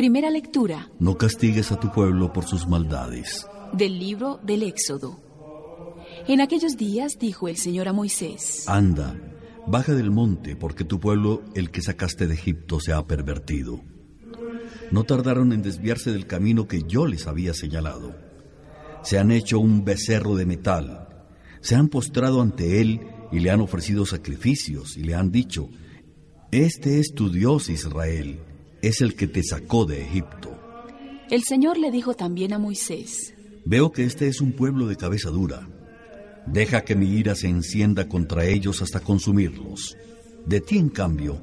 Primera lectura No castigues a tu pueblo por sus maldades. del libro del Éxodo. En aquellos días dijo el Señor a Moisés, Anda, baja del monte, porque tu pueblo, el que sacaste de Egipto, se ha pervertido. No tardaron en desviarse del camino que yo les había señalado. Se han hecho un becerro de metal, se han postrado ante él y le han ofrecido sacrificios y le han dicho, Este es tu Dios Israel, es el que te sacó de Egipto. el Señor le dijo también a Moisés, Veo que este es un pueblo de cabeza dura. Deja que mi ira se encienda contra ellos hasta consumirlos. De ti, en cambio,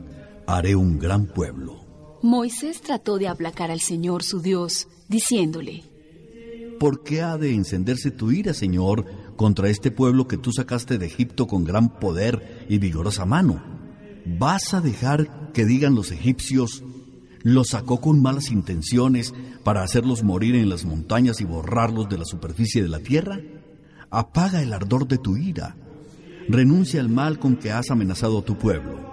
haré un gran pueblo. Moisés trató de aplacar al Señor su Dios, diciéndole, ¿Por qué ha de encenderse tu ira, Señor, contra este pueblo que tú sacaste de Egipto con gran poder y vigorosa mano? ¿Vas a dejar que digan los egipcios, los sacó con malas intenciones para hacerlos morir en las montañas y borrarlos de la superficie de la tierra? Apaga el ardor de tu ira. Renuncia al mal con que has amenazado a tu pueblo.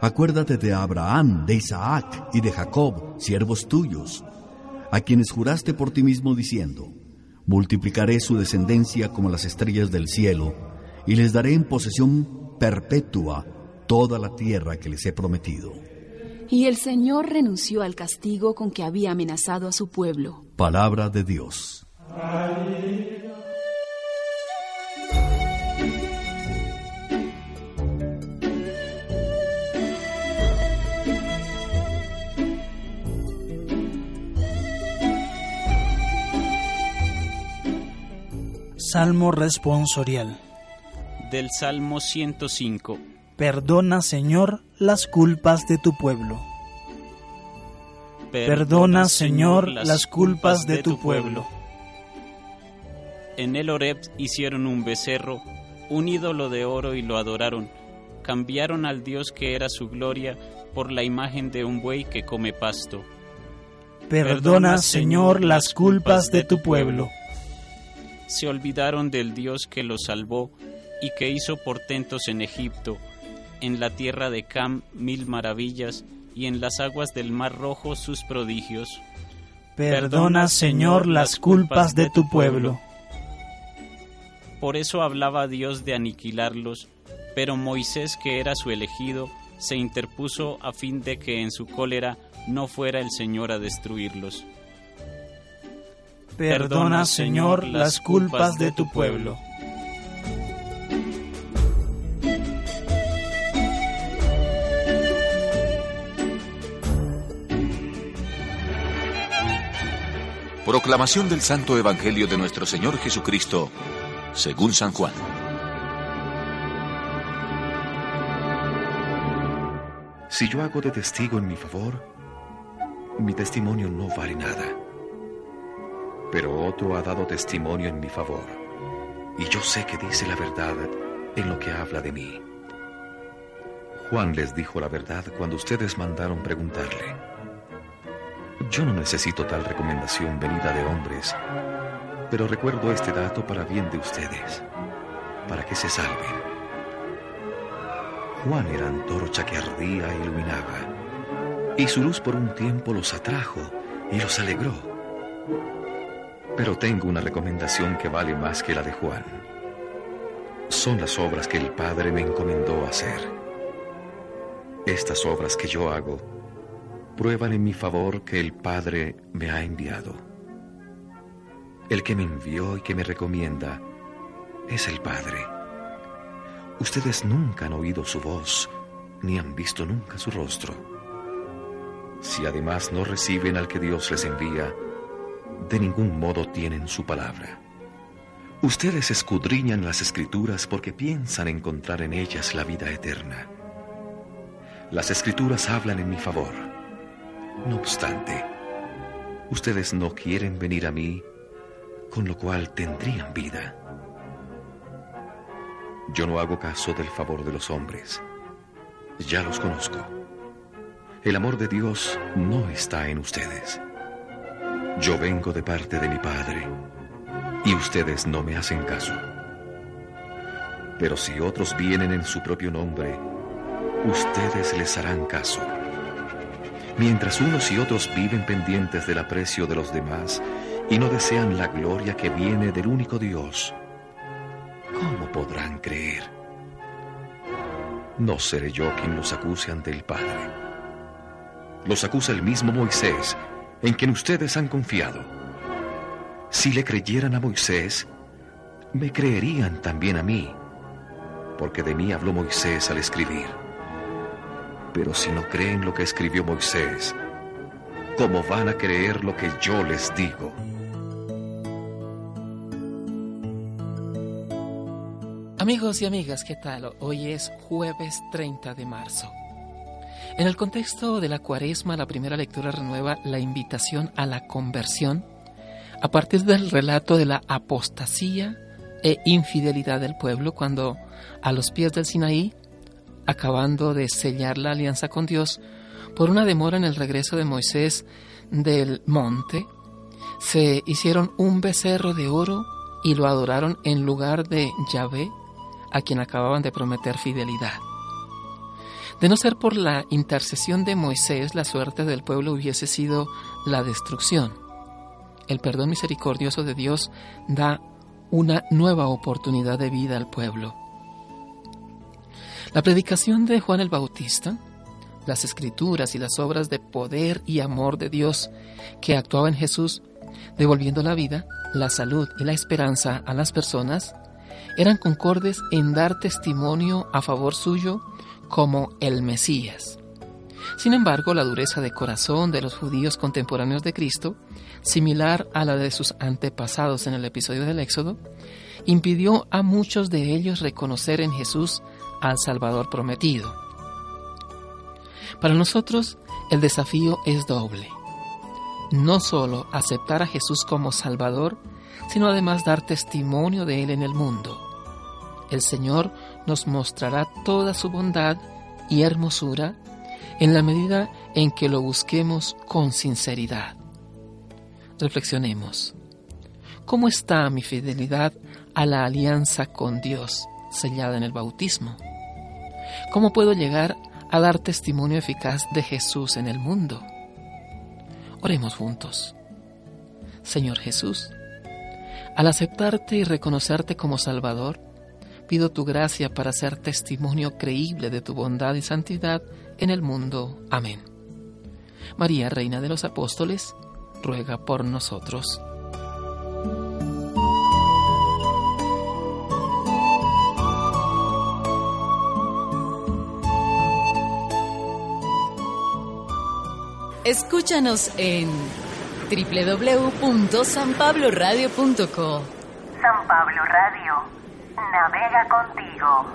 Acuérdate de Abraham, de Isaac y de Jacob, siervos tuyos, a quienes juraste por ti mismo diciendo, multiplicaré su descendencia como las estrellas del cielo, y les daré en posesión perpetua toda la tierra que les he prometido. Y el Señor renunció al castigo con que había amenazado a su pueblo. Palabra de Dios. Salmo responsorial. Del Salmo 105. Perdona, Señor, las culpas de tu pueblo. Perdona, Señor, las culpas de tu pueblo. En el Horeb hicieron un becerro, un ídolo de oro y lo adoraron. Cambiaron al Dios que era su gloria por la imagen de un buey que come pasto. Perdona, Señor, las culpas de tu pueblo. Se olvidaron del Dios que los salvó y que hizo portentos en Egipto, en la tierra de Cam mil maravillas y en las aguas del mar rojo sus prodigios. Perdona, Señor, las culpas de tu pueblo. Por eso hablaba Dios de aniquilarlos, pero Moisés, que era su elegido, se interpuso a fin de que en su cólera no fuera el Señor a destruirlos. Perdona, Señor, las culpas de tu pueblo. Proclamación del Santo Evangelio de nuestro Señor Jesucristo, según San Juan. Si yo hago de testigo en mi favor, mi testimonio no vale nada. Pero otro ha dado testimonio en mi favor, y yo sé que dice la verdad en lo que habla de mí. Juan les dijo la verdad cuando ustedes mandaron preguntarle. Yo no necesito tal recomendación venida de hombres, pero recuerdo este dato para bien de ustedes, para que se salven. Juan era antorcha que ardía e iluminaba. y su luz por un tiempo los atrajo y los alegró. Pero tengo una recomendación que vale más que la de Juan. Son las obras que el Padre me encomendó hacer. Estas obras que yo hago prueban en mi favor que el Padre me ha enviado. El que me envió y que me recomienda es el Padre. Ustedes nunca han oído su voz, ni han visto nunca su rostro. Si además no reciben al que Dios les envía, de ningún modo tienen su palabra. Ustedes escudriñan las escrituras porque piensan encontrar en ellas la vida eterna. Las escrituras hablan en mi favor. No obstante, ustedes no quieren venir a mí, con lo cual tendrían vida. Yo no hago caso del favor de los hombres. Ya los conozco. El amor de Dios no está en ustedes. Yo vengo de parte de mi Padre y ustedes no me hacen caso. Pero si otros vienen en su propio nombre, ustedes les harán caso. Mientras unos y otros viven pendientes del aprecio de los demás y no desean la gloria que viene del único Dios, ¿cómo podrán creer? No seré yo quien los acuse ante el Padre los acusa el mismo Moisés, en quien ustedes han confiado. Si le creyeran a Moisés, me creerían también a mí, porque de mí habló Moisés al escribir. Pero si no creen lo que escribió Moisés, ¿cómo van a creer lo que yo les digo? Amigos y amigas, ¿qué tal? Hoy es jueves 30 de marzo. En el contexto de la cuaresma, la primera lectura renueva la invitación a la conversión a partir del relato de la apostasía e infidelidad del pueblo cuando a los pies del Sinaí, acabando de sellar la alianza con Dios, por una demora en el regreso de Moisés del monte, se hicieron un becerro de oro y lo adoraron en lugar de Yahvé, a quien acababan de prometer fidelidad. De no ser por la intercesión de Moisés, la suerte del pueblo hubiese sido la destrucción. El perdón misericordioso de Dios da una nueva oportunidad de vida al pueblo. La predicación de Juan el Bautista, las escrituras y las obras de poder y amor de Dios que actuaba en Jesús, devolviendo la vida, la salud y la esperanza a las personas, eran concordes en dar testimonio a favor suyo como el Mesías. Sin embargo, la dureza de corazón de los judíos contemporáneos de Cristo, similar a la de sus antepasados en el episodio del Éxodo, impidió a muchos de ellos reconocer en Jesús al Salvador prometido. Para nosotros, el desafío es doble. No solo aceptar a Jesús como Salvador, sino además dar testimonio de Él en el mundo. El Señor nos mostrará toda su bondad y hermosura en la medida en que lo busquemos con sinceridad. Reflexionemos. ¿Cómo está mi fidelidad a la alianza con Dios sellada en el bautismo? ¿Cómo puedo llegar a dar testimonio eficaz de Jesús en el mundo? Oremos juntos. Señor Jesús, al aceptarte y reconocerte como Salvador, pido tu gracia para ser testimonio creíble de tu bondad y santidad en el mundo. Amén. María, Reina de los Apóstoles, ruega por nosotros. Escúchanos en www.sanpabloradio.co. San Pablo Radio Navega contigo.